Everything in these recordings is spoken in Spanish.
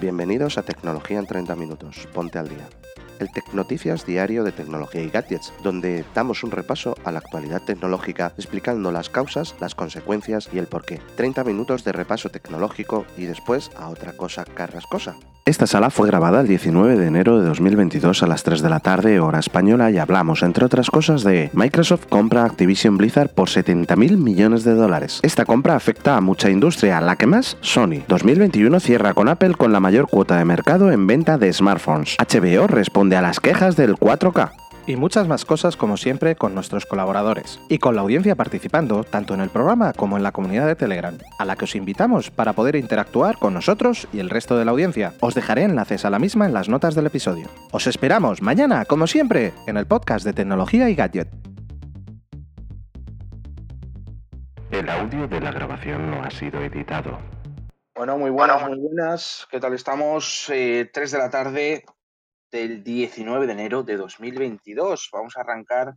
Bienvenidos a Tecnología en 30 Minutos. Ponte al día. El Tecnoticias diario de tecnología y gadgets, donde damos un repaso a la actualidad tecnológica explicando las causas, las consecuencias y el porqué. 30 minutos de repaso tecnológico y después a otra cosa carrascosa. Esta sala fue grabada el 19 de enero de 2022 a las 3 de la tarde, hora española, y hablamos, entre otras cosas, de Microsoft compra Activision Blizzard por 70.000 millones de dólares. Esta compra afecta a mucha industria, la que más, Sony. 2021 cierra con Apple con la mayor cuota de mercado en venta de smartphones. HBO responde a las quejas del 4K y muchas más cosas como siempre con nuestros colaboradores y con la audiencia participando tanto en el programa como en la comunidad de Telegram, a la que os invitamos para poder interactuar con nosotros y el resto de la audiencia. Os dejaré enlaces a la misma en las notas del episodio. Os esperamos mañana, como siempre, en el podcast de tecnología y gadget. El audio de la grabación no ha sido editado. Bueno, muy buenas, muy buenas. ¿Qué tal estamos? 3 eh, de la tarde, del 19 de enero de 2022. Vamos a arrancar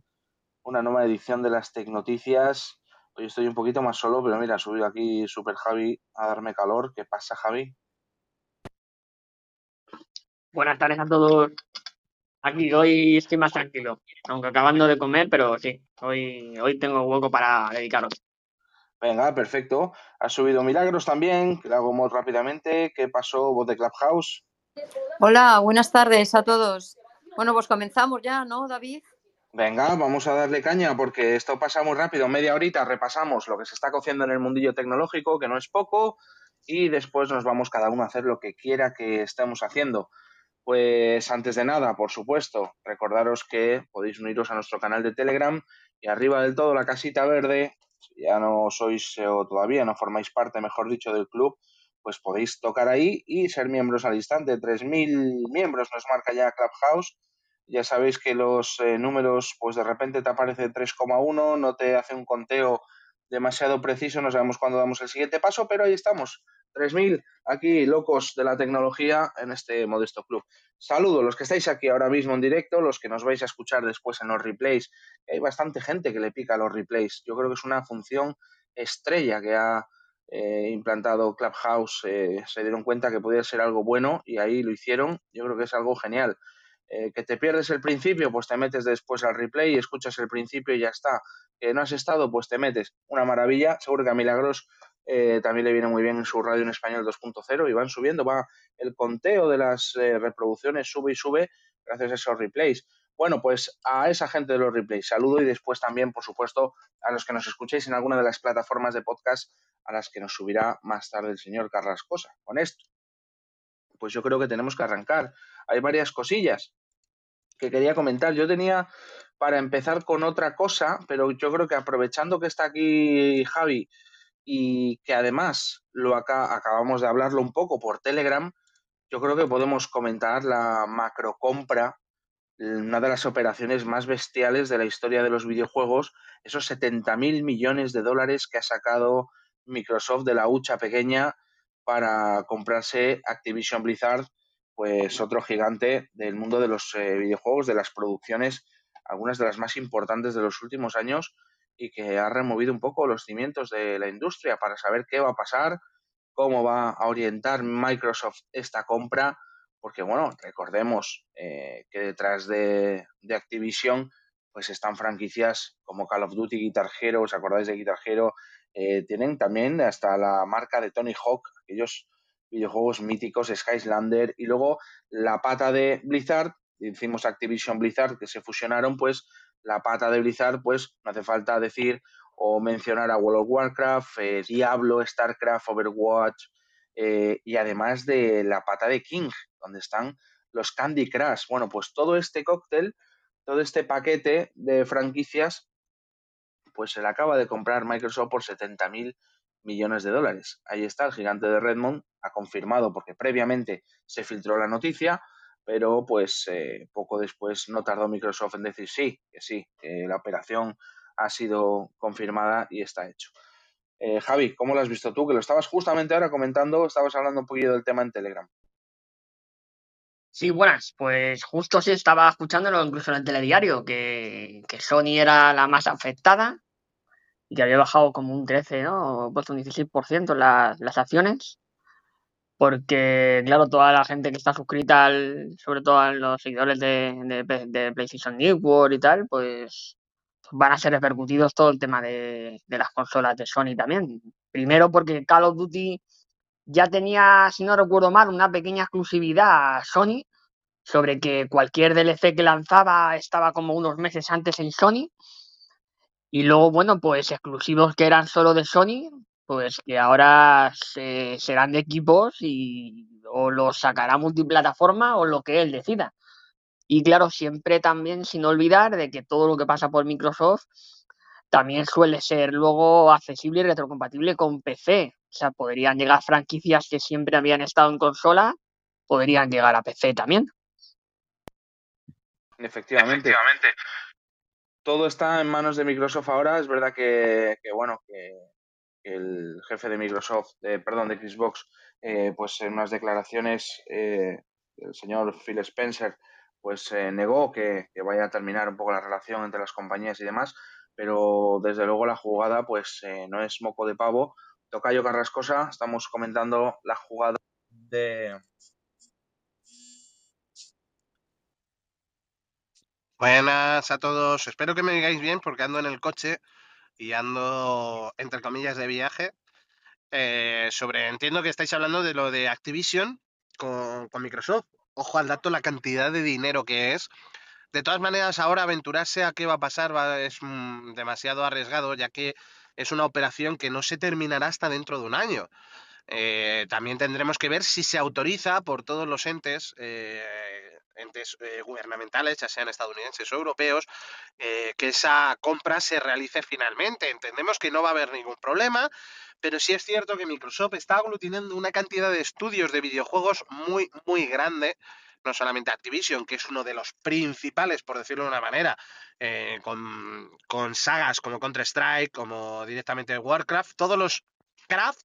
una nueva edición de las Tecnoticias. Hoy estoy un poquito más solo, pero mira, subido aquí Super Javi a darme calor. ¿Qué pasa, Javi? Buenas tardes a todos. Aquí hoy estoy más tranquilo, aunque acabando de comer, pero sí, hoy, hoy tengo hueco para dedicaros. Venga, perfecto. Ha subido Milagros también, que lo hago muy rápidamente. ¿Qué pasó, vos de Clubhouse? Hola, buenas tardes a todos. Bueno, pues comenzamos ya, ¿no, David? Venga, vamos a darle caña porque esto pasa muy rápido. Media horita repasamos lo que se está cociendo en el mundillo tecnológico, que no es poco, y después nos vamos cada uno a hacer lo que quiera que estemos haciendo. Pues antes de nada, por supuesto, recordaros que podéis uniros a nuestro canal de Telegram y arriba del todo la casita verde, si ya no sois eh, o todavía no formáis parte, mejor dicho, del club, pues podéis tocar ahí y ser miembros al instante. 3.000 miembros nos marca ya Clubhouse. Ya sabéis que los eh, números, pues de repente te aparece 3,1, no te hace un conteo demasiado preciso, no sabemos cuándo damos el siguiente paso, pero ahí estamos. 3.000 aquí locos de la tecnología en este modesto club. Saludo los que estáis aquí ahora mismo en directo, los que nos vais a escuchar después en los replays. Hay bastante gente que le pica los replays. Yo creo que es una función estrella que ha eh, implantado Clubhouse eh, se dieron cuenta que podía ser algo bueno y ahí lo hicieron. Yo creo que es algo genial. Eh, que te pierdes el principio, pues te metes después al replay y escuchas el principio y ya está. Que no has estado, pues te metes. Una maravilla. Seguro que a Milagros también le viene muy bien en su radio en español 2.0 y van subiendo, va el conteo de las reproducciones sube y sube gracias a esos replays. Bueno, pues a esa gente de los replays saludo y después también, por supuesto, a los que nos escuchéis en alguna de las plataformas de podcast a las que nos subirá más tarde el señor Carrascosa. Con esto, pues yo creo que tenemos que arrancar. Hay varias cosillas que quería comentar. Yo tenía para empezar con otra cosa, pero yo creo que aprovechando que está aquí Javi y que además lo acá, acabamos de hablarlo un poco por Telegram, yo creo que podemos comentar la macrocompra una de las operaciones más bestiales de la historia de los videojuegos, esos 70 mil millones de dólares que ha sacado Microsoft de la hucha pequeña para comprarse Activision Blizzard, pues otro gigante del mundo de los eh, videojuegos, de las producciones, algunas de las más importantes de los últimos años y que ha removido un poco los cimientos de la industria para saber qué va a pasar, cómo va a orientar Microsoft esta compra porque bueno, recordemos eh, que detrás de, Activision pues están franquicias como Call of Duty, Guitar Hero, ¿os acordáis de Guitar Hero? Eh, tienen también hasta la marca de Tony Hawk, aquellos videojuegos míticos, Skylander, y luego la pata de Blizzard, hicimos Activision Blizzard, que se fusionaron, pues la pata de Blizzard, pues no hace falta decir o mencionar a World of Warcraft, eh, Diablo, StarCraft, Overwatch, y además de la pata de King, donde están los Candy Crush. Bueno, pues todo este cóctel, todo este paquete de franquicias, pues se le acaba de comprar Microsoft por 70 mil millones de dólares. Ahí está el gigante de Redmond, ha confirmado porque previamente se filtró la noticia, pero pues eh, poco después no tardó Microsoft en decir sí, que sí, que la operación ha sido confirmada y está hecho. Eh, Javi, ¿cómo lo has visto tú? Que lo estabas justamente ahora comentando, estabas hablando un poquito del tema en Telegram. Sí, buenas. Pues justo sí estaba escuchándolo incluso en el telediario, que, Sony era la más afectada y que había bajado como un 13, ¿no? O puesto un 16% las, las acciones. porque claro, toda la gente que está suscrita, al, sobre todo a los seguidores de, de, PlayStation Network y tal, pues van a ser repercutidos todo el tema de, las consolas de Sony también. Primero porque Call of Duty ya tenía, si no recuerdo mal, una pequeña exclusividad a Sony sobre que cualquier DLC que lanzaba estaba como unos meses antes en Sony. Y luego, bueno, pues exclusivos que eran solo de Sony, pues que ahora se, serán de equipos y o los sacará multiplataforma o lo que él decida. Y claro, siempre también sin olvidar de que todo lo que pasa por Microsoft también suele ser luego accesible y retrocompatible con PC. O sea, podrían llegar franquicias que siempre habían estado en consola, podrían llegar a PC también. Efectivamente. Efectivamente. Todo está en manos de Microsoft ahora. Es verdad que, bueno, que el jefe de Microsoft, perdón, de Xbox, eh, pues en unas declaraciones, eh, el señor Phil Spencer, pues eh, negó que, vaya a terminar un poco la relación entre las compañías y demás, pero desde luego la jugada pues no es moco de pavo. Tocayo Carrascosa, estamos comentando la jugada de... Buenas a todos, espero que me digáis bien porque ando en el coche y ando, entre comillas, de viaje. Eh, sobre, entiendo que estáis hablando de lo de Activision con, Microsoft. Ojo al dato, la cantidad de dinero que es. De todas maneras, ahora aventurarse a qué va a pasar es mm, demasiado arriesgado, ya que es una operación que no se terminará hasta dentro de un año. Eh, también tendremos que ver si se autoriza por todos los entes eh, entes eh, gubernamentales, ya sean estadounidenses o europeos, eh, que esa compra se realice finalmente. Entendemos que no va a haber ningún problema, pero sí es cierto que Microsoft está aglutinando una cantidad de estudios de videojuegos muy, muy grande no solamente Activision, que es uno de los principales, por decirlo de una manera, eh, con, con, sagas como Counter-Strike, como directamente Warcraft, todos los craft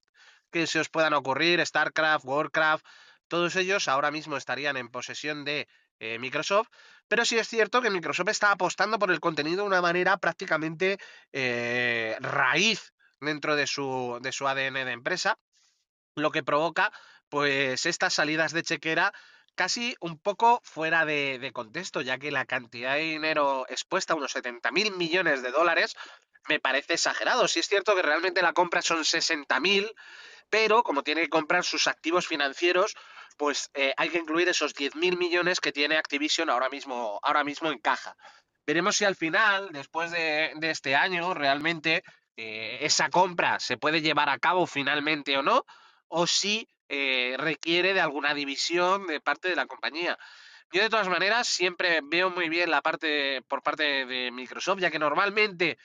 que se os puedan ocurrir, StarCraft, Warcraft, todos ellos ahora mismo estarían en posesión de eh, Microsoft, pero sí es cierto que Microsoft está apostando por el contenido de una manera prácticamente eh, raíz dentro de su, de su ADN de empresa, lo que provoca pues estas salidas de chequera casi un poco fuera de, contexto, ya que la cantidad de dinero expuesta, unos 70 mil millones de dólares, me parece exagerado. Si es cierto que realmente la compra son 60 mil, pero como tiene que comprar sus activos financieros, pues eh, hay que incluir esos 10.000 millones que tiene Activision ahora mismo, ahora mismo en caja. Veremos si al final, después de, este año, realmente eh, esa compra se puede llevar a cabo finalmente o no, o si eh, requiere de alguna división de parte de la compañía. Yo de todas maneras siempre veo muy bien la parte por parte de Microsoft, ya que normalmente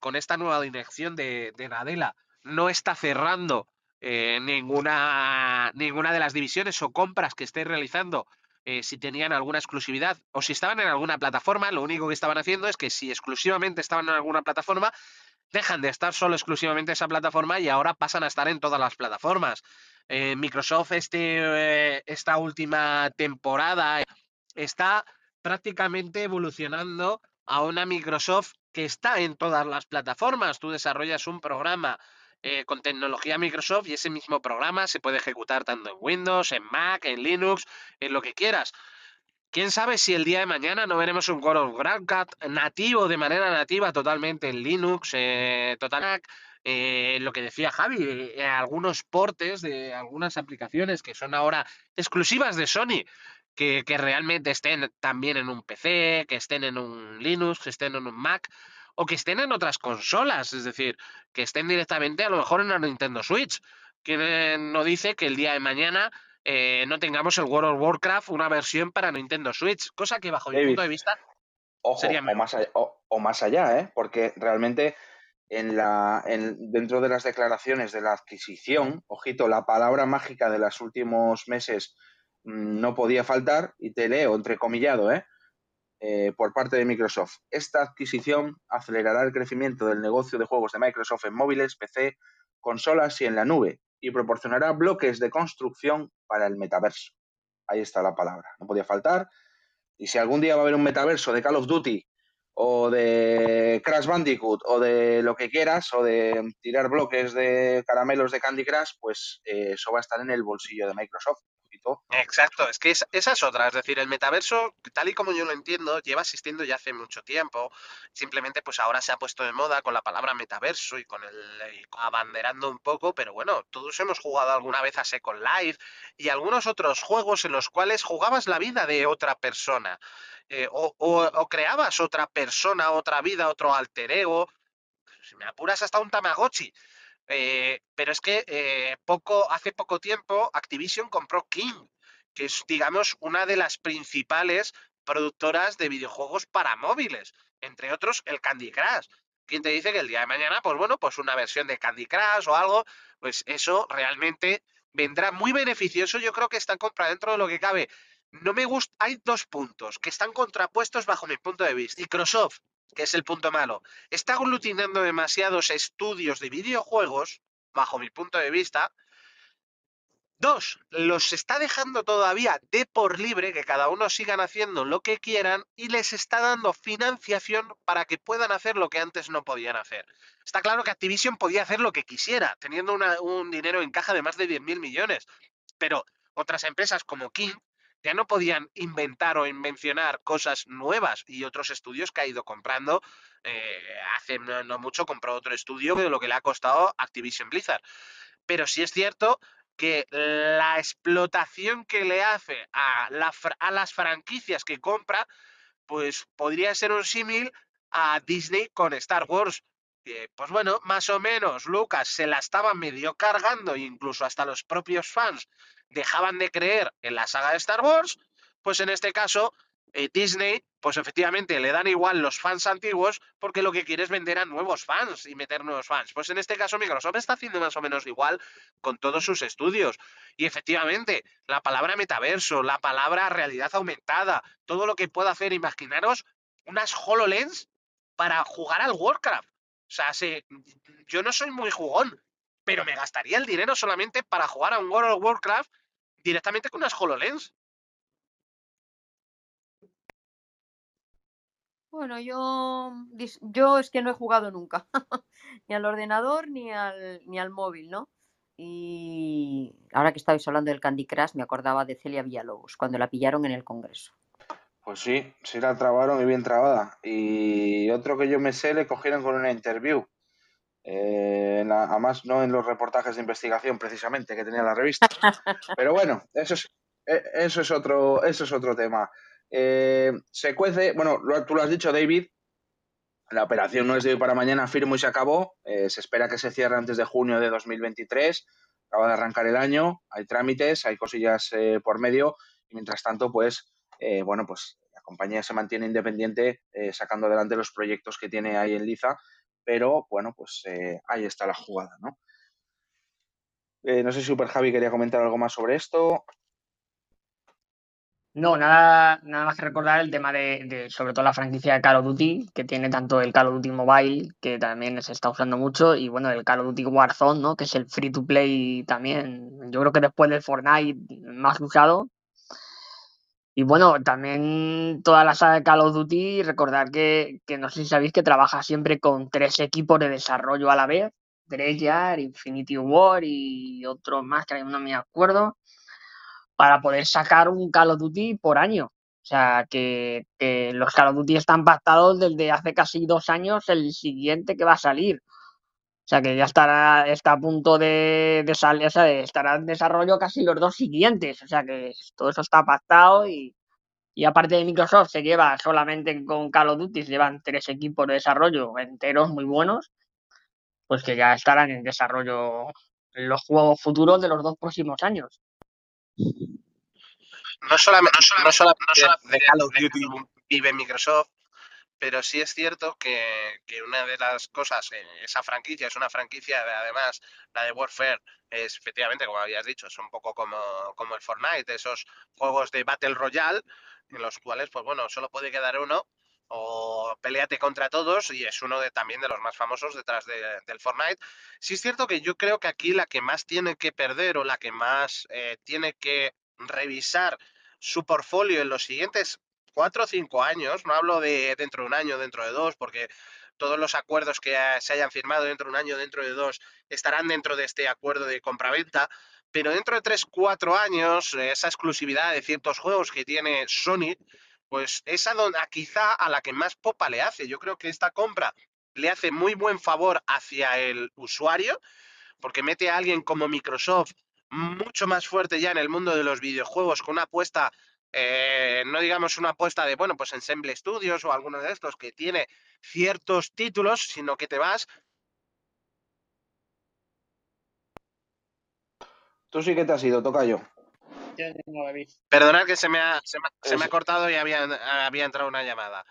con esta nueva dirección de, de Nadella no está cerrando eh, ninguna, ninguna de las divisiones o compras que estéis realizando, eh, si tenían alguna exclusividad o si estaban en alguna plataforma, lo único que estaban haciendo es que si exclusivamente estaban en alguna plataforma, dejan de estar solo exclusivamente esa plataforma y ahora pasan a estar en todas las plataformas. Eh, Microsoft este, esta última temporada está prácticamente evolucionando a una Microsoft que está en todas las plataformas. Tú desarrollas un programa eh, con tecnología Microsoft y ese mismo programa se puede ejecutar tanto en Windows, en Mac, en Linux, en lo que quieras. ¿Quién sabe si el día de mañana no veremos un World of nativo, de manera nativa, totalmente en Linux, eh, total eh, lo que decía Javi, algunos portes de algunas aplicaciones que son ahora exclusivas de Sony, que, que, realmente estén también en un PC, que estén en un Linux, que estén en un Mac o que estén en otras consolas, es decir, que estén directamente a lo mejor en la Nintendo Switch. Que no dice que el día de mañana eh, no tengamos el World of Warcraft una versión para Nintendo Switch, cosa que bajo mi punto de vista sería o más, allá, o, más allá, ¿eh? porque realmente en la, en, dentro de las declaraciones de la adquisición, ojito, la palabra mágica de los últimos meses mm, no podía faltar, y te leo entrecomillado, ¿eh? Eh, por parte de Microsoft. Esta adquisición acelerará el crecimiento del negocio de juegos de Microsoft en móviles, PC, consolas y en la nube y proporcionará bloques de construcción para el metaverso. Ahí está la palabra, no podía faltar. Y si algún día va a haber un metaverso de Call of Duty o de Crash Bandicoot o de lo que quieras o de tirar bloques de caramelos de Candy Crush, pues eh, eso va a estar en el bolsillo de Microsoft. Exacto, es que esa es otra, es decir, el metaverso, tal y como yo lo entiendo, lleva existiendo ya hace mucho tiempo, simplemente pues ahora se ha puesto de moda con la palabra metaverso y con el abanderando un poco, pero bueno, todos hemos jugado alguna vez a Second Life y algunos otros juegos en los cuales jugabas la vida de otra persona. Eh, o, creabas otra persona, otra vida, otro alter ego. Si me apuras hasta un Tamagotchi. Eh, pero es que eh, poco, hace poco tiempo Activision compró King, que es, digamos, una de las principales productoras de videojuegos para móviles, entre otros el Candy Crush. ¿Quién te dice que el día de mañana, pues bueno, pues una versión de Candy Crush o algo, pues eso realmente vendrá muy beneficioso. Yo creo que está compra dentro de lo que cabe no me gusta. Hay dos puntos que están contrapuestos bajo mi punto de vista. Microsoft, que es el punto malo, está aglutinando demasiados estudios de videojuegos, bajo mi punto de vista. Dos, los está dejando todavía de por libre, que cada uno sigan haciendo lo que quieran, y les está dando financiación para que puedan hacer lo que antes no podían hacer. Está claro que Activision podía hacer lo que quisiera, teniendo un dinero en caja de más de 10.000 millones, pero otras empresas como King ya no podían inventar o invencionar cosas nuevas y otros estudios que ha ido comprando. Eh, hace no, mucho compró otro estudio de lo que le ha costado Activision Blizzard. Pero sí es cierto que la explotación que le hace a, a las franquicias que compra, pues podría ser un símil a Disney con Star Wars. pues bueno, más o menos Lucas se la estaba medio cargando, incluso hasta los propios fans dejaban de creer en la saga de Star Wars, pues en este caso eh, Disney, pues efectivamente le dan igual los fans antiguos porque lo que quiere es vender a nuevos fans y meter nuevos fans. Pues en este caso Microsoft está haciendo más o menos igual con todos sus estudios. Y efectivamente, la palabra metaverso, la palabra realidad aumentada, todo lo que pueda hacer, imaginaros unas HoloLens para jugar al Warcraft. O sea, yo no soy muy jugón, pero me gastaría el dinero solamente para jugar a un World of Warcraft directamente con unas HoloLens. Bueno, yo, yo es que no he jugado nunca, ni al ordenador ni al, ni al móvil, ¿no? Y ahora que estabais hablando del Candy Crush, me acordaba de Celia Villalobos, cuando la pillaron en el Congreso. Pues sí, sí la trabaron y bien trabada. Y otro que yo me sé, le cogieron con una interview. Eh, además, no en los reportajes de investigación precisamente que tenía la revista. Pero bueno, eso es, e, eso es, otro, eso es otro tema. Eh, se cuece, bueno, tú lo has dicho, David, la operación no es de hoy para mañana, firmo y se acabó. Eh, se espera que se cierre antes de junio de 2023. Acaba de arrancar el año, hay trámites, hay cosillas por medio. Y mientras tanto, pues, bueno, pues la compañía se mantiene independiente sacando adelante los proyectos que tiene ahí en Liza pero bueno, pues eh, ahí está la jugada, ¿no? Eh, no sé si Super Javi quería comentar algo más sobre esto. No, nada, nada más que recordar el tema de, sobre todo la franquicia de Call of Duty, que tiene tanto el Call of Duty Mobile, que también se está usando mucho, y bueno, el Call of Duty Warzone, ¿no? Que es el free to play también. Yo creo que después del Fortnite más usado, y bueno, también toda la saga de Call of Duty, recordar que, no sé si sabéis que trabaja siempre con tres equipos de desarrollo a la vez, Treyarch, Infinity War y otros más que no me acuerdo, para poder sacar un Call of Duty por año. O sea, que, los Call of Duty están pactados desde hace casi dos años el siguiente que va a salir. O sea que ya estará, está a punto de, de salir, o sea, estará en desarrollo casi los dos siguientes. O sea que todo eso está pactado y, y aparte de Microsoft se lleva solamente con Call of Duty, llevan tres equipos de desarrollo enteros muy buenos, pues que ya estarán en desarrollo los juegos futuros de los dos próximos años. No solamente, no solamente, de Call of Duty vive Microsoft, pero sí es cierto que, una de las cosas, eh, esa franquicia es una franquicia, de, además, la de Warfare, es efectivamente, como habías dicho, es un poco como, como el Fortnite, esos juegos de Battle Royale, en los cuales, pues bueno, solo puede quedar uno, o peleate contra todos, y es uno de también de los más famosos detrás del Fortnite. Sí es cierto que yo creo que aquí la que más tiene que perder o la que más eh, tiene que revisar su portfolio en los siguientes cuatro o cinco años, no hablo de dentro de un año, dentro de dos, porque todos los acuerdos que se hayan firmado dentro de un año, dentro de dos, estarán dentro de este acuerdo de compraventa, pero dentro de tres, cuatro años, esa exclusividad de ciertos juegos que tiene Sony, pues es a, a quizá a la que más popa le hace. Yo creo que esta compra le hace muy buen favor hacia el usuario, porque mete a alguien como Microsoft mucho más fuerte ya en el mundo de los videojuegos, con una apuesta, eh, no digamos una apuesta de, bueno, pues Ensemble Studios o alguno de estos que tiene ciertos títulos, sino que te vas. Tú sí que te has ido, toca yo. Perdonad que se me ha, se me, ha cortado y había, había entrado una llamada.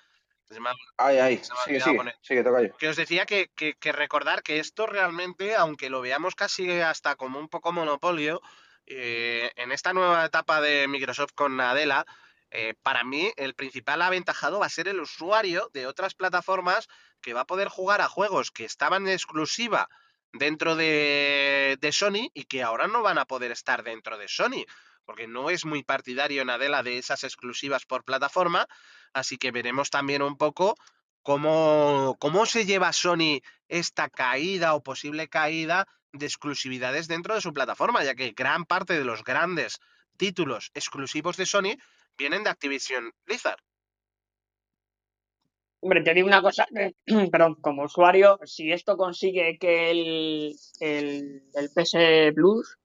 Ay, ay, sigue, sigue, sigue, toca yo. Que os decía que, que, recordar que esto realmente, aunque lo veamos casi hasta como un poco monopolio, eh, en esta nueva etapa de Microsoft con Adela, eh, para mí el principal aventajado va a ser el usuario de otras plataformas que va a poder jugar a juegos que estaban en exclusiva dentro de, Sony y que ahora no van a poder estar dentro de Sony porque no es muy partidario Nadella de esas exclusivas por plataforma, así que veremos también un poco cómo, cómo se lleva Sony esta caída o posible caída de exclusividades dentro de su plataforma, ya que gran parte de los grandes títulos exclusivos de Sony vienen de Activision Blizzard. Hombre, te digo una cosa, perdón, como usuario, si esto consigue que el, el, PS Plus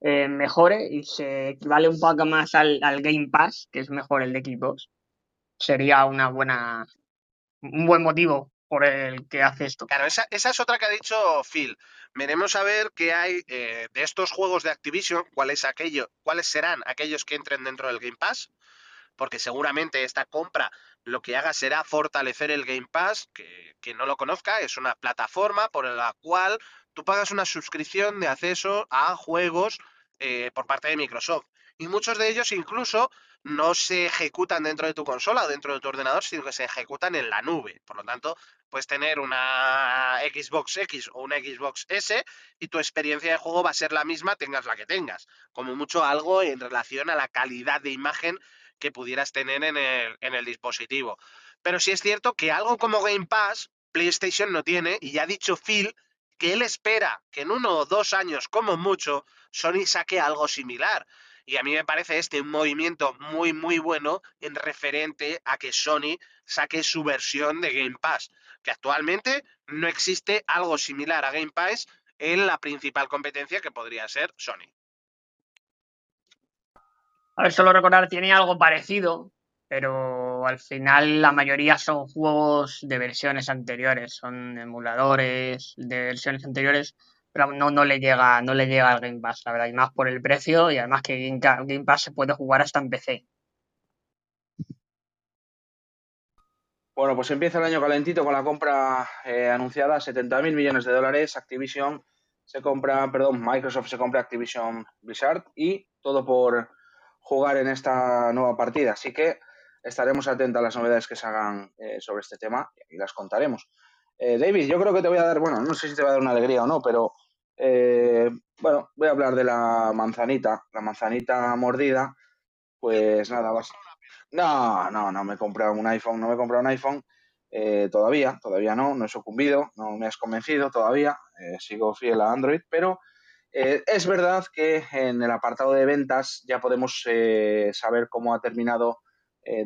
eh, mejore y se equivale un poco más al, Game Pass, que es mejor el de Xbox, sería una buena, un buen motivo por el que hace esto. Claro, esa, es otra que ha dicho Phil. Veremos a ver qué hay eh, de estos juegos de Activision, cuáles aquello, cuáles serán aquellos que entren dentro del Game Pass, porque seguramente esta compra lo que haga será fortalecer el Game Pass, que, que no lo conozca, es una plataforma por la cual tú pagas una suscripción de acceso a juegos eh, por parte de Microsoft. Y muchos de ellos incluso no se ejecutan dentro de tu consola o dentro de tu ordenador, sino que se ejecutan en la nube. Por lo tanto, puedes tener una Xbox X o una Xbox S y tu experiencia de juego va a ser la misma, tengas la que tengas. Como mucho algo en relación a la calidad de imagen que pudieras tener en el, en el dispositivo. Pero sí es cierto que algo como Game Pass, PlayStation no tiene, y ya ha dicho Phil que él espera que en uno o dos años, como mucho, Sony saque algo similar. Y a mí me parece este un movimiento muy, muy bueno en referente a que Sony saque su versión de Game Pass, que actualmente no existe algo similar a Game Pass en la principal competencia que podría ser Sony. A ver, solo recordar, tiene algo parecido, pero al final la mayoría son juegos de versiones anteriores, son emuladores de versiones anteriores, pero no, no le llega, no le llega al Game Pass, la verdad, y más por el precio, y además que Game Pass se puede jugar hasta en PC. Bueno, pues empieza el año calentito con la compra eh, anunciada, 70 mil millones de dólares. Activision se compra, perdón, Microsoft se compra Activision Blizzard y todo por jugar en esta nueva partida. Así que estaremos atentos a las novedades que se hagan eh, sobre este tema y las contaremos. Eh, David, yo creo que te voy a dar, bueno, no sé si te va a dar una alegría o no, pero eh, bueno, voy a hablar de la manzanita, la manzanita mordida. Pues nada, vas. No, no, no me he comprado un iPhone, no me he comprado un iPhone todavía, todavía no, no he sucumbido, no me has convencido todavía, sigo fiel a Android, pero es verdad que en el apartado de ventas ya podemos saber cómo ha terminado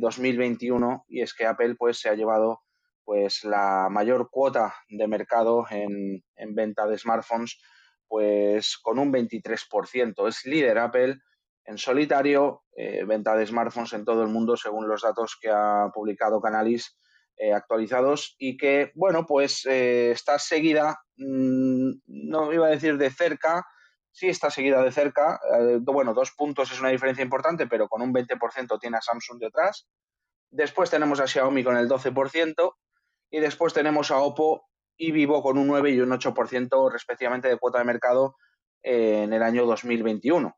2021 eh, y es que Apple pues se ha llevado pues la mayor cuota de mercado en, venta de smartphones pues con un 23%. Es líder Apple en solitario, eh, venta de smartphones en todo el mundo según los datos que ha publicado Canalis eh, actualizados y que, bueno, pues está seguida, mm, no iba a decir de cerca, sí está seguida de cerca. Eh, bueno, dos puntos es una diferencia importante, pero con un 20% tiene a Samsung detrás. Después tenemos a Xiaomi con el 12% y después tenemos a Oppo y Vivo con un 9 y un 8% respectivamente de cuota de mercado eh, en el año 2021.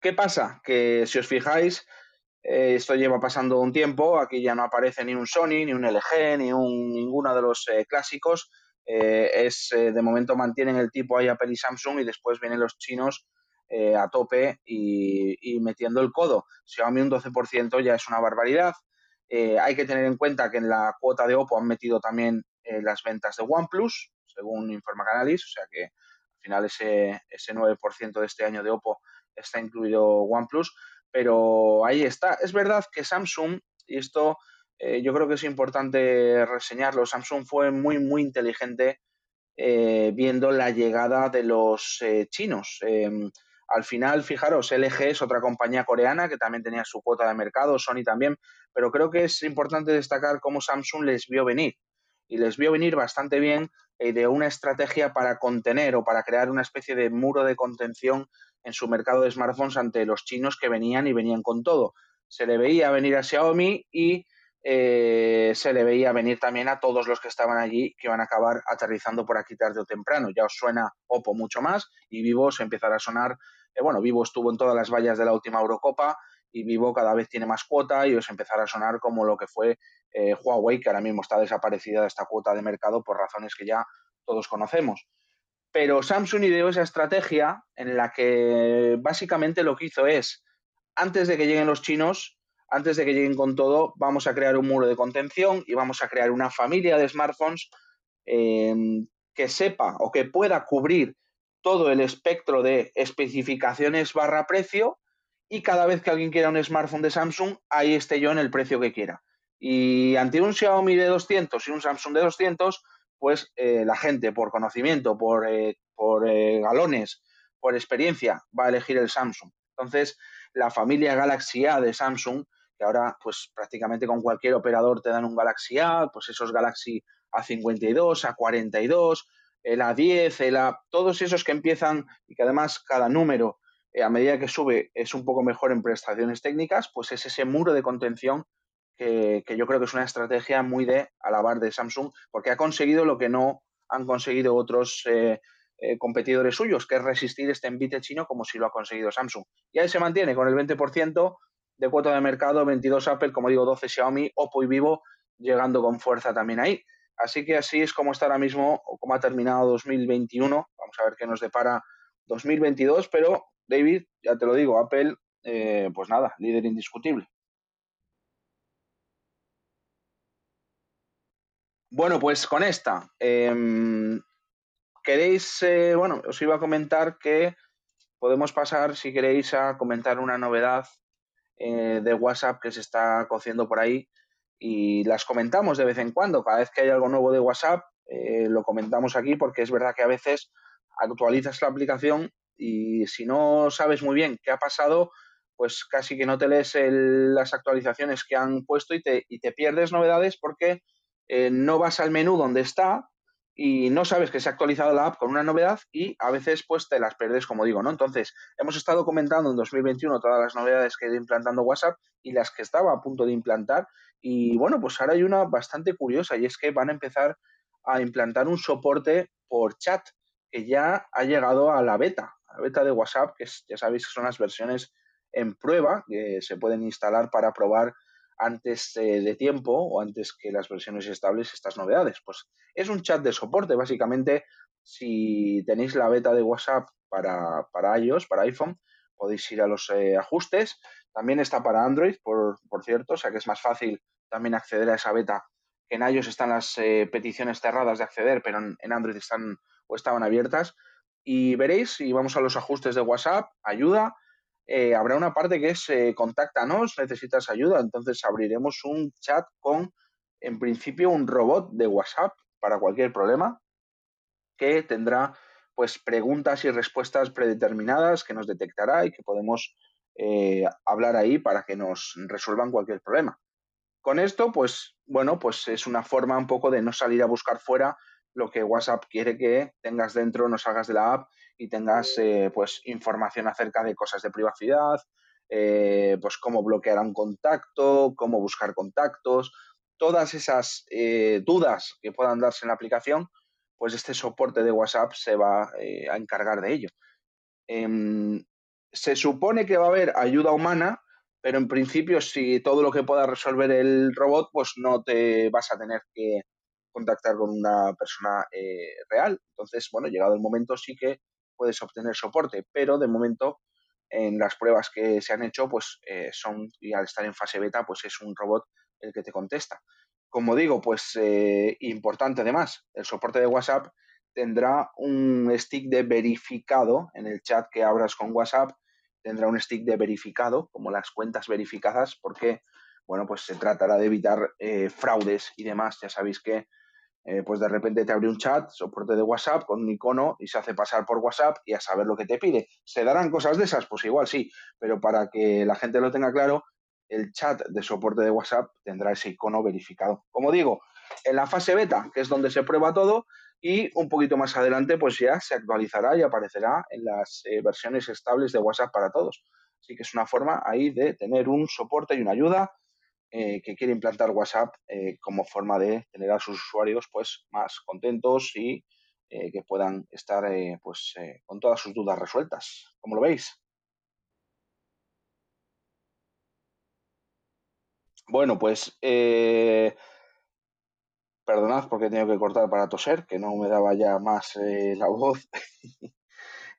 ¿Qué pasa? Que si os fijáis, eh, esto lleva pasando un tiempo, aquí ya no aparece ni un Sony, ni un LG, ni un, ninguno de los clásicos, eh, es eh, de momento mantienen el tipo ahí Apple y Samsung y después vienen los chinos a tope y, metiendo el codo. Xiaomi un 12% ya es una barbaridad. Eh, hay que tener en cuenta que en la cuota de Oppo han metido también eh, las ventas de OnePlus, según informa Canalis, o sea que al final ese, ese 9% de este año de Oppo está incluido OnePlus, pero ahí está. Es verdad que Samsung, y esto eh, yo creo que es importante reseñarlo, Samsung fue muy, muy inteligente viendo la llegada de los chinos. Al final, fijaros, LG es otra compañía coreana que también tenía su cuota de mercado, Sony también, pero creo que es importante destacar cómo Samsung les vio venir y les vio venir bastante bien eh, de una estrategia para contener o para crear una especie de muro de contención en su mercado de smartphones ante los chinos que venían y venían con todo. Se le veía venir a Xiaomi y eh, se le veía venir también a todos los que estaban allí que iban a acabar aterrizando por aquí tarde o temprano. Ya os suena Oppo mucho más y Vivo se empezará a sonar bueno, Vivo estuvo en todas las vallas de la última Eurocopa y Vivo cada vez tiene más cuota y os empezará a sonar como lo que fue eh, Huawei, que ahora mismo está desaparecida de esta cuota de mercado por razones que ya todos conocemos. Pero Samsung ideó esa estrategia en la que básicamente lo que hizo es, antes de que lleguen los chinos, antes de que lleguen con todo, vamos a crear un muro de contención y vamos a crear una familia de smartphones eh, que sepa o que pueda cubrir todo el espectro de especificaciones barra precio y cada vez que alguien quiera un smartphone de Samsung, ahí esté yo en el precio que quiera. Y ante un Xiaomi de 200 y un Samsung de 200, pues eh, la gente por conocimiento, por, eh, por eh, galones, por experiencia, va a elegir el Samsung. Entonces, la familia Galaxy A de Samsung, que ahora pues prácticamente con cualquier operador te dan un Galaxy A, pues esos Galaxy A52, A42, el A10, el A, todos esos que empiezan y que además cada número eh, a medida que sube es un poco mejor en prestaciones técnicas, pues es ese muro de contención que, yo creo que es una estrategia muy de alabar de Samsung, porque ha conseguido lo que no han conseguido otros eh, eh, competidores suyos, que es resistir este envite chino como si lo ha conseguido Samsung. Y ahí se mantiene con el 20% de cuota de mercado, 22 Apple, como digo, 12 Xiaomi, Oppo y Vivo, llegando con fuerza también ahí. Así que así es como está ahora mismo, o como ha terminado 2021. Vamos a ver qué nos depara 2022, pero David, ya te lo digo, Apple, eh, pues nada, líder indiscutible. Bueno, pues con esta, em, queréis, eh, bueno, os iba a comentar que podemos pasar, si queréis, a comentar una novedad eh, de WhatsApp que se está cociendo por ahí y las comentamos de vez en cuando. Cada vez que hay algo nuevo de WhatsApp, eh, lo comentamos aquí porque es verdad que a veces actualizas la aplicación y si no sabes muy bien qué ha pasado, pues casi que no te lees las actualizaciones que han puesto y te, y te pierdes novedades porque eh, no vas al menú donde está y no sabes que se ha actualizado la app con una novedad y a veces pues te las pierdes, como digo, ¿no? Entonces, hemos estado comentando en 2021 todas las novedades que ha ido implantando WhatsApp y las que estaba a punto de implantar y bueno, pues ahora hay una bastante curiosa y es que van a empezar a implantar un soporte por chat que ya ha llegado a la beta, a la beta de WhatsApp, que ya sabéis que son las versiones en prueba que se pueden instalar para probar antes de tiempo o antes que las versiones estables estas novedades. Pues es un chat de soporte, básicamente, si tenéis la beta de WhatsApp para, para iOS, para iPhone, podéis ir a los eh, ajustes. También está para Android, por, cierto, o sea que es más fácil también acceder a esa beta. En iOS están las eh, peticiones cerradas de acceder, pero en, Android están o estaban abiertas. Y veréis, si vamos a los ajustes de WhatsApp, ayuda, eh, habrá una parte que es contáctanos, necesitas ayuda. Entonces abriremos un chat con, en principio, un robot de WhatsApp para cualquier problema que tendrá pues preguntas y respuestas predeterminadas que nos detectará y que podemos eh, hablar ahí para que nos resuelvan cualquier problema. Con esto, pues bueno, pues es una forma un poco de no salir a buscar fuera lo que WhatsApp quiere que tengas dentro, no salgas de la app y tengas eh, pues información acerca de cosas de privacidad, eh, pues cómo bloquear a un contacto, cómo buscar contactos, todas esas dudas que puedan darse en la aplicación, pues este soporte de WhatsApp se va eh, a encargar de ello. Em, se supone que va a haber ayuda humana, pero en principio si todo lo que pueda resolver el robot, pues no te vas a tener que contactar con una persona eh, real. Entonces, bueno, llegado el momento sí que puedes obtener soporte, pero de momento en las pruebas que se han hecho, pues eh, son, y al estar en fase beta, pues es un robot el que te contesta. Como digo, pues eh, importante además, el soporte de WhatsApp tendrá un stick de verificado en el chat que abras con WhatsApp, tendrá un stick de verificado, como las cuentas verificadas, porque, bueno, pues se tratará de evitar fraudes y demás. Ya sabéis que, eh, pues de repente te abre un chat, soporte de WhatsApp, con un icono y se hace pasar por WhatsApp y a saber lo que te pide. ¿Se darán cosas de esas? Pues igual sí, pero para que la gente lo tenga claro, el chat de soporte de WhatsApp tendrá ese icono verificado. Como digo, en la fase beta, que es donde se prueba todo, y un poquito más adelante pues ya se actualizará y aparecerá en las eh, versiones estables de WhatsApp para todos. Así que es una forma ahí de tener un soporte y una ayuda eh, que quiere implantar WhatsApp eh, como forma de tener a sus usuarios pues más contentos y que puedan estar pues con todas sus dudas resueltas. ¿Cómo lo veis? Bueno, pues perdonad porque he tenido que cortar para toser, que no me daba ya más eh, la voz.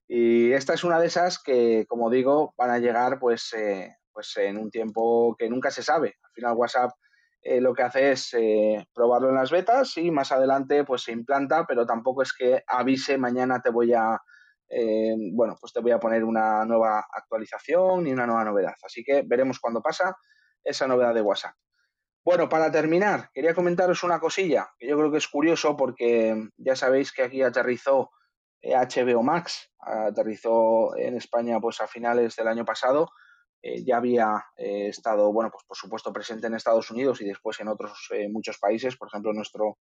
y esta es una de esas que, como digo, van a llegar pues, eh, pues en un tiempo que nunca se sabe. Al final WhatsApp eh, lo que hace es probarlo en las betas y más adelante pues se implanta, pero tampoco es que avise mañana te voy a, bueno, pues te voy a poner una nueva actualización ni una nueva novedad. Así que veremos cuándo pasa esa novedad de WhatsApp. Bueno, para terminar, quería comentaros una cosilla que yo creo que es curioso porque ya sabéis que aquí aterrizó HBO Max, aterrizó en España pues a finales del año pasado. Eh, ya había eh, estado, bueno, pues por supuesto presente en Estados Unidos y después en otros eh, muchos países. Por ejemplo, nuestro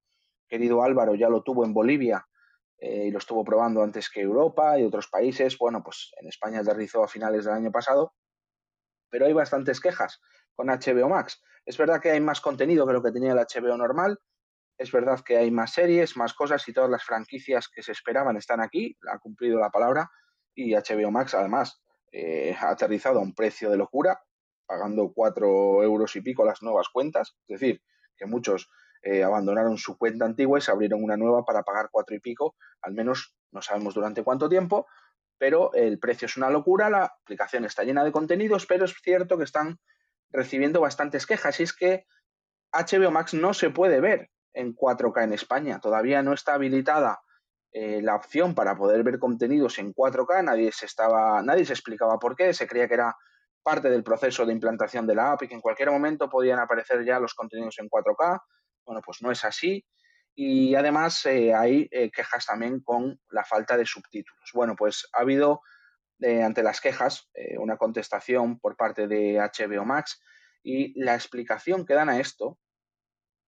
querido Álvaro ya lo tuvo en Bolivia y lo estuvo probando antes que Europa y otros países. Bueno, pues en España aterrizó a finales del año pasado, pero hay bastantes quejas con HBO Max. Es verdad que hay más contenido que lo que tenía el HBO normal. Es verdad que hay más series, más cosas y todas las franquicias que se esperaban están aquí. Ha cumplido la palabra. Y HBO Max, además, eh, aterrizado a un precio de locura, pagando cuatro euros y pico las nuevas cuentas. Es decir, que muchos eh, abandonaron su cuenta antigua y se abrieron una nueva para pagar cuatro y pico, al menos no sabemos durante cuánto tiempo, pero el precio es una locura, la aplicación está llena de contenidos, pero es cierto que están recibiendo bastantes quejas y es que HBO Max no se puede ver en 4K en España. Todavía no está habilitada eh, la opción para poder ver contenidos en 4K. Nadie se estaba, nadie se explicaba por qué. Se creía que era parte del proceso de implantación de la app y que en cualquier momento podían aparecer ya los contenidos en 4K. Bueno, pues no es así. Y además eh, hay eh, quejas también con la falta de subtítulos. Bueno, pues ha habido ante las quejas, una contestación por parte de HBO Max y la explicación que dan a esto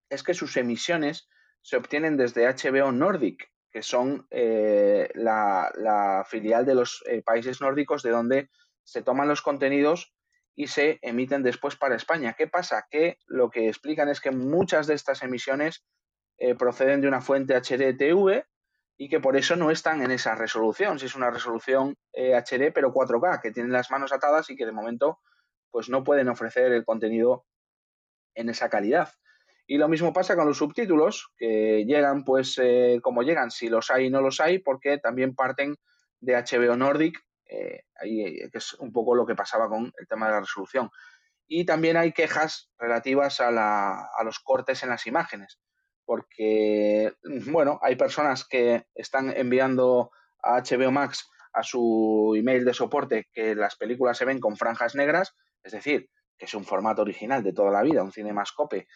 es que sus emisiones se obtienen desde HBO Nordic, que son eh, la, filial de los eh, países nórdicos de donde se toman los contenidos y se emiten después para España. ¿Qué pasa? Que lo que explican es que muchas de estas emisiones proceden de una fuente HDTV y que por eso no están en esa resolución. Si es una resolución HD eh, pero 4K, que tienen las manos atadas y que de momento pues no pueden ofrecer el contenido en esa calidad. Y lo mismo pasa con los subtítulos, que llegan pues eh, como llegan, si los hay y no los hay, porque también parten de HBO Nordic, eh, ahí, que es un poco lo que pasaba con el tema de la resolución. Y también hay quejas relativas a, a los cortes en las imágenes porque, bueno, hay personas que están enviando a HBO Max a su email de soporte que las películas se ven con franjas negras, es decir, que es un formato original de toda la vida, un cinemascope,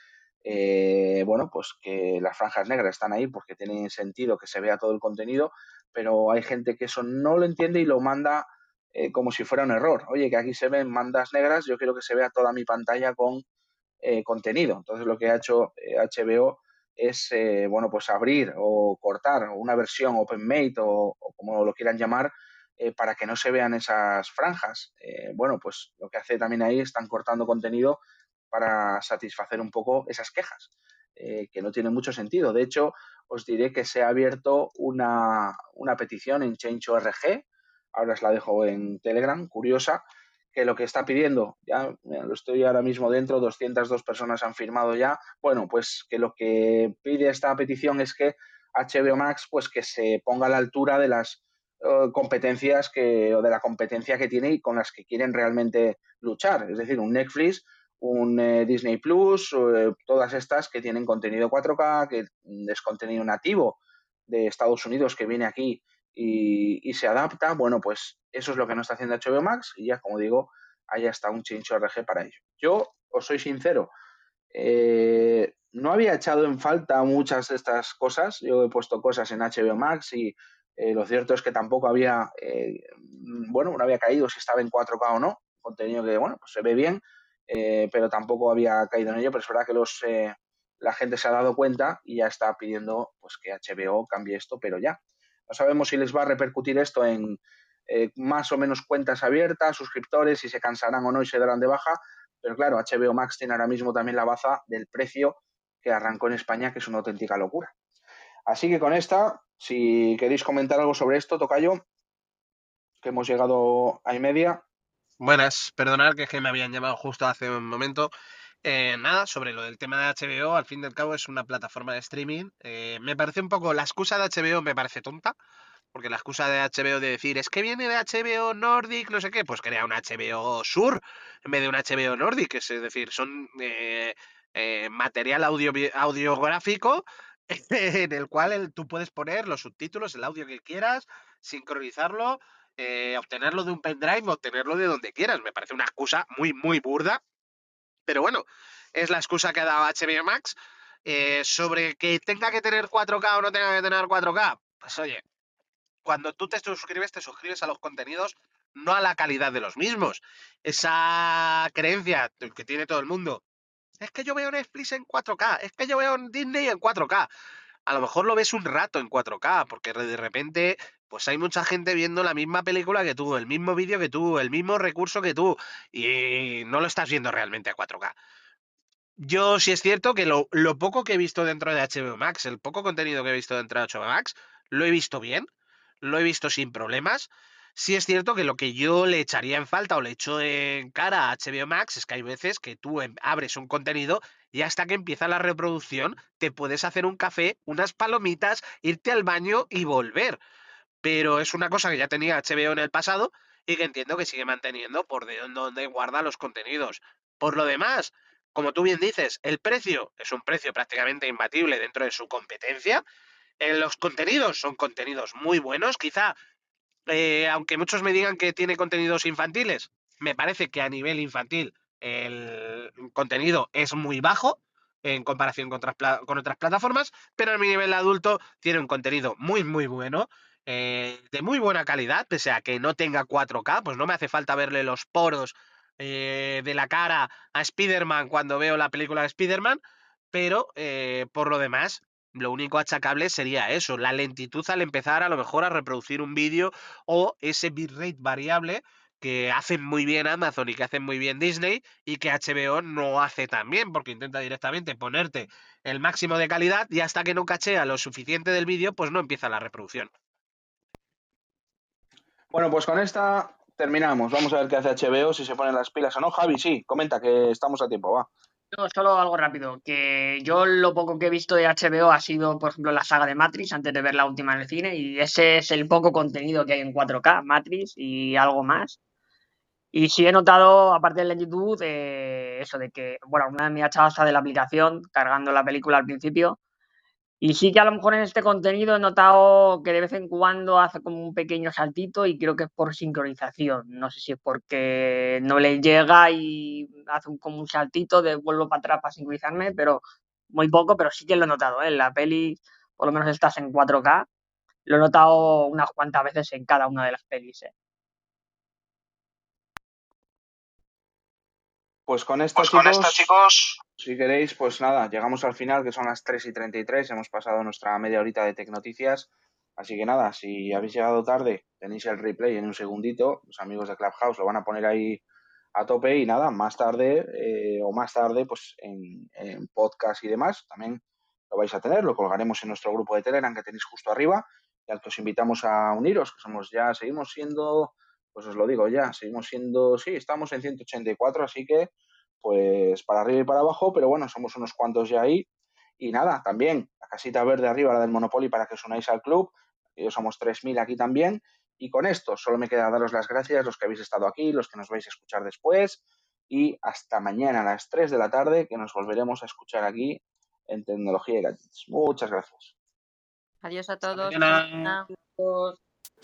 eh, bueno, pues que las franjas negras están ahí porque tienen sentido que se vea todo el contenido, pero hay gente que eso no lo entiende y lo manda eh, como si fuera un error. Oye, que aquí se ven mandas negras, yo quiero que se vea toda mi pantalla con eh, contenido. Entonces lo que ha hecho HBO es, bueno, pues abrir o cortar una versión OpenMate o, o como lo quieran llamar, para que no se vean esas franjas. Bueno, pues lo que hace también ahí están cortando contenido para satisfacer un poco esas quejas, que no tiene mucho sentido. De hecho, os diré que se ha abierto una, una petición en Change.org, ahora os la dejo en Telegram, curiosa, que lo que está pidiendo, ya lo estoy ahora mismo dentro, 202 personas han firmado ya, bueno, pues que lo que pide esta petición es que HBO Max, pues que se ponga a la altura de las eh, competencias que, o de la competencia que tiene y con las que quieren realmente luchar, es decir, un Netflix un eh, Disney Plus, eh, todas estas que tienen contenido 4K, que es contenido nativo de Estados Unidos que viene aquí y, se adapta, bueno, pues eso es lo que no está haciendo HBO Max y ya, como digo, hay hasta un chincho RG para ello. Yo os soy sincero, eh, no había echado en falta muchas de estas cosas, yo he puesto cosas en HBO Max y lo cierto es que tampoco había, bueno, no había caído si estaba en 4K o no, contenido que, bueno, pues se ve bien, eh, pero tampoco había caído en ello, pero es verdad que los, eh, la gente se ha dado cuenta y ya está pidiendo pues, que HBO cambie esto, pero ya. No sabemos si les va a repercutir esto en eh, más o menos cuentas abiertas, suscriptores, si se cansarán o no y se darán de baja, pero claro, HBO Max tiene ahora mismo también la baza del precio que arrancó en España, que es una auténtica locura. Así que con esta, si queréis comentar algo sobre esto, Tocayo, que hemos llegado a y media, Buenas, perdonad que es que me habían llamado justo hace un momento. Eh, nada, sobre lo del tema de HBO, al fin y al cabo es una plataforma de streaming. Eh, me parece un poco, la excusa de HBO me parece tonta, porque la excusa de HBO de decir es que viene de HBO Nordic, no sé qué, pues crea un HBO Sur en vez de un HBO Nordic, es decir, son eh, material audio, audiográfico en el cual tú puedes poner los subtítulos, el audio que quieras, sincronizarlo eh, obtenerlo de un pendrive, obtenerlo de donde quieras. Me parece una excusa muy, muy burda. Pero bueno, es la excusa que ha dado HBO Max. Eh, sobre que tenga que tener 4K o no tenga que tener 4K. Pues oye, cuando tú te suscribes, te suscribes a los contenidos, no a la calidad de los mismos. Esa creencia que tiene todo el mundo. Es que yo veo Netflix en 4K, es que yo veo Disney en 4K. A lo mejor lo ves un rato en 4K, porque de repente pues hay mucha gente viendo la misma película que tú, el mismo vídeo que tú, el mismo recurso que tú, y no lo estás viendo realmente a 4K. Yo sí es cierto que lo, poco que he visto dentro de HBO Max, el poco contenido que he visto dentro de HBO Max, lo he visto bien, lo he visto sin problemas. Sí es cierto que lo que yo le echaría en falta o le echo en cara a HBO Max es que hay veces que tú em, abres un contenido y hasta que empieza la reproducción te puedes hacer un café, unas palomitas, irte al baño y volver pero es una cosa que ya tenía HBO en el pasado y que entiendo que sigue manteniendo por de donde guarda los contenidos. Por lo demás, como tú bien dices, el precio es un precio prácticamente imbatible dentro de su competencia. En los contenidos son contenidos muy buenos, quizá, eh, aunque muchos me digan que tiene contenidos infantiles, me parece que a nivel infantil el contenido es muy bajo en comparación con otras plataformas, pero a mi nivel adulto tiene un contenido muy, muy bueno. Eh, de muy buena calidad, pese a que no tenga 4K, pues no me hace falta verle los poros eh, de la cara a Spider-Man cuando veo la película de Spider-Man, pero eh, por lo demás, lo único achacable sería eso, la lentitud al empezar a lo mejor a reproducir un vídeo o ese bitrate variable que hacen muy bien Amazon y que hacen muy bien Disney y que HBO no hace tan bien porque intenta directamente ponerte el máximo de calidad y hasta que no cachea lo suficiente del vídeo pues no empieza la reproducción. Bueno, pues con esta terminamos. Vamos a ver qué hace HBO, si se ponen las pilas o no. Javi, sí, comenta que estamos a tiempo, va. No, solo algo rápido, que yo lo poco que he visto de HBO ha sido, por ejemplo, la saga de Matrix antes de ver la última en el cine y ese es el poco contenido que hay en 4K, Matrix y algo más. Y sí he notado, aparte de lentitud, eh, eso de que, bueno, una de mis hasta de la aplicación cargando la película al principio y sí que a lo mejor en este contenido he notado que de vez en cuando hace como un pequeño saltito y creo que es por sincronización. No sé si es porque no le llega y hace como un saltito de vuelvo para atrás para sincronizarme, pero muy poco, pero sí que lo he notado. ¿eh? En la peli, por lo menos estás en 4K, lo he notado unas cuantas veces en cada una de las pelis. ¿eh? Pues con esto, pues con esto, chicos, si queréis, pues nada, llegamos al final, que son las 3 y 33, hemos pasado nuestra media horita de Tecnoticias, así que nada, si habéis llegado tarde, tenéis el replay en un segundito, los amigos de Clubhouse lo van a poner ahí a tope y nada, más tarde eh, o más tarde, pues en, en, podcast y demás, también lo vais a tener, lo colgaremos en nuestro grupo de Telegram que tenéis justo arriba y al que os invitamos a uniros, que somos ya, seguimos siendo pues os lo digo ya, seguimos siendo, sí, estamos en 184, así que pues para arriba y para abajo, pero bueno, somos unos cuantos ya ahí. Y nada, también la casita verde arriba, la del Monopoly, para que os unáis al club. Yo somos 3.000 aquí también. Y con esto solo me queda daros las gracias, los que habéis estado aquí, los que nos vais a escuchar después. y hasta mañana a las 3 de la tarde que nos volveremos a escuchar aquí en Tecnología y Gadgets. Muchas gracias. Adiós a todos.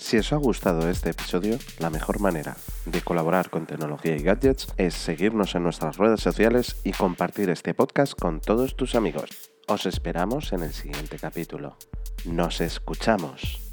Si os ha gustado este episodio, la mejor manera de colaborar con tecnología y gadgets es seguirnos en nuestras redes sociales y compartir este podcast con todos tus amigos. Os esperamos en el siguiente capítulo. Nos escuchamos.